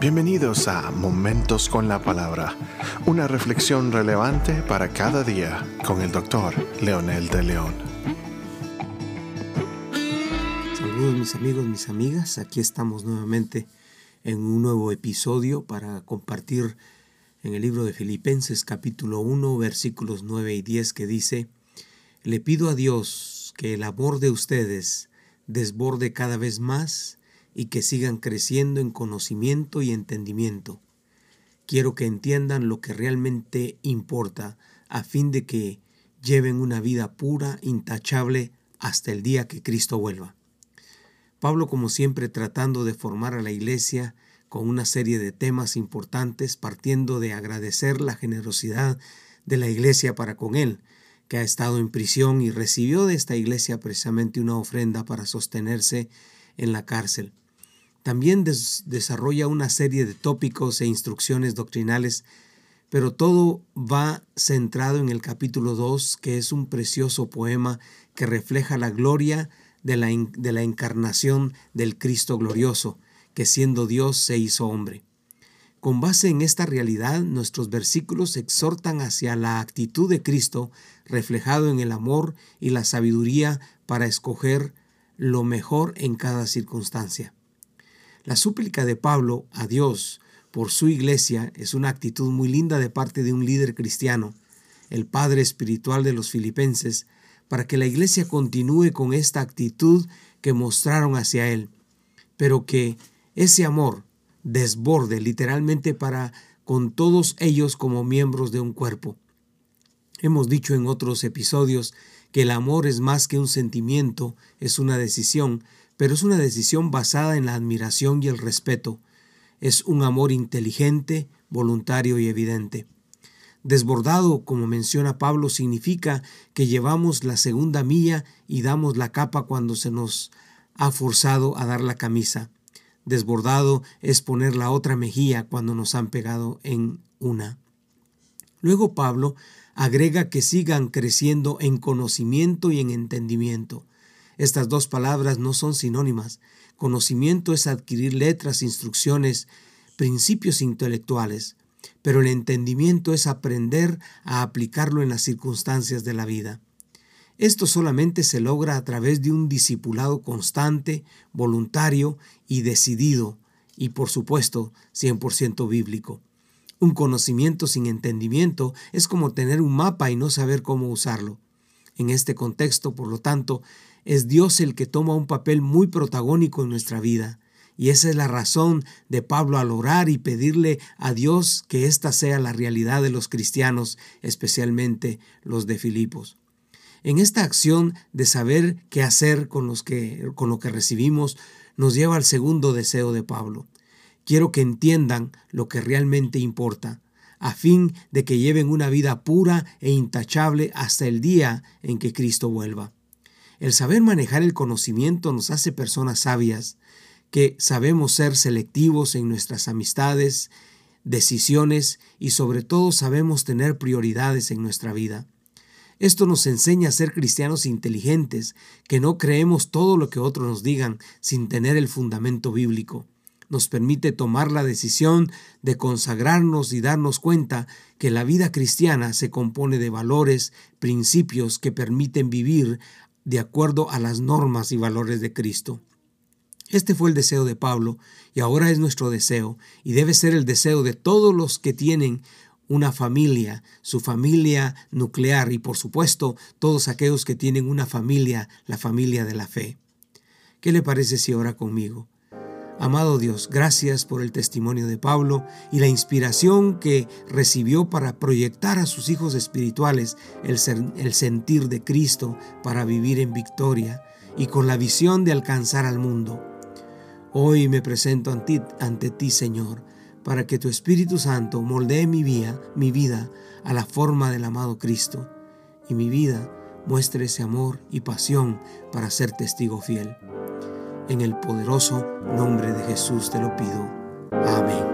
Bienvenidos a Momentos con la Palabra, una reflexión relevante para cada día con el doctor Leonel de León. Saludos mis amigos, mis amigas, aquí estamos nuevamente en un nuevo episodio para compartir en el libro de Filipenses capítulo 1 versículos 9 y 10 que dice, Le pido a Dios que el amor de ustedes desborde cada vez más y que sigan creciendo en conocimiento y entendimiento. Quiero que entiendan lo que realmente importa a fin de que lleven una vida pura, intachable, hasta el día que Cristo vuelva. Pablo, como siempre, tratando de formar a la iglesia con una serie de temas importantes, partiendo de agradecer la generosidad de la iglesia para con él, que ha estado en prisión y recibió de esta iglesia precisamente una ofrenda para sostenerse en la cárcel. También desarrolla una serie de tópicos e instrucciones doctrinales, pero todo va centrado en el capítulo 2, que es un precioso poema que refleja la gloria de la, de la encarnación del Cristo glorioso, que siendo Dios se hizo hombre. Con base en esta realidad, nuestros versículos exhortan hacia la actitud de Cristo reflejado en el amor y la sabiduría para escoger lo mejor en cada circunstancia. La súplica de Pablo a Dios por su iglesia es una actitud muy linda de parte de un líder cristiano, el padre espiritual de los filipenses, para que la iglesia continúe con esta actitud que mostraron hacia él, pero que ese amor desborde literalmente para con todos ellos como miembros de un cuerpo. Hemos dicho en otros episodios que el amor es más que un sentimiento, es una decisión, pero es una decisión basada en la admiración y el respeto. Es un amor inteligente, voluntario y evidente. Desbordado, como menciona Pablo, significa que llevamos la segunda milla y damos la capa cuando se nos ha forzado a dar la camisa. Desbordado es poner la otra mejilla cuando nos han pegado en una. Luego Pablo agrega que sigan creciendo en conocimiento y en entendimiento. Estas dos palabras no son sinónimas. Conocimiento es adquirir letras, instrucciones, principios intelectuales, pero el entendimiento es aprender a aplicarlo en las circunstancias de la vida. Esto solamente se logra a través de un discipulado constante, voluntario y decidido, y por supuesto 100% bíblico. Un conocimiento sin entendimiento es como tener un mapa y no saber cómo usarlo. En este contexto, por lo tanto, es Dios el que toma un papel muy protagónico en nuestra vida. Y esa es la razón de Pablo al orar y pedirle a Dios que esta sea la realidad de los cristianos, especialmente los de Filipos. En esta acción de saber qué hacer con, con lo que recibimos, nos lleva al segundo deseo de Pablo. Quiero que entiendan lo que realmente importa, a fin de que lleven una vida pura e intachable hasta el día en que Cristo vuelva. El saber manejar el conocimiento nos hace personas sabias, que sabemos ser selectivos en nuestras amistades, decisiones y sobre todo sabemos tener prioridades en nuestra vida. Esto nos enseña a ser cristianos inteligentes, que no creemos todo lo que otros nos digan sin tener el fundamento bíblico. Nos permite tomar la decisión de consagrarnos y darnos cuenta que la vida cristiana se compone de valores, principios que permiten vivir de acuerdo a las normas y valores de Cristo. Este fue el deseo de Pablo y ahora es nuestro deseo y debe ser el deseo de todos los que tienen una familia, su familia nuclear y por supuesto todos aquellos que tienen una familia, la familia de la fe. ¿Qué le parece si ora conmigo? Amado Dios, gracias por el testimonio de Pablo y la inspiración que recibió para proyectar a sus hijos espirituales el, sentir de Cristo para vivir en victoria y con la visión de alcanzar al mundo. Hoy me presento ante, ante ti, Señor, para que tu Espíritu Santo moldee mi vida, mi vida a la forma del amado Cristo y mi vida muestre ese amor y pasión para ser testigo fiel. En el poderoso nombre de Jesús te lo pido. Amén.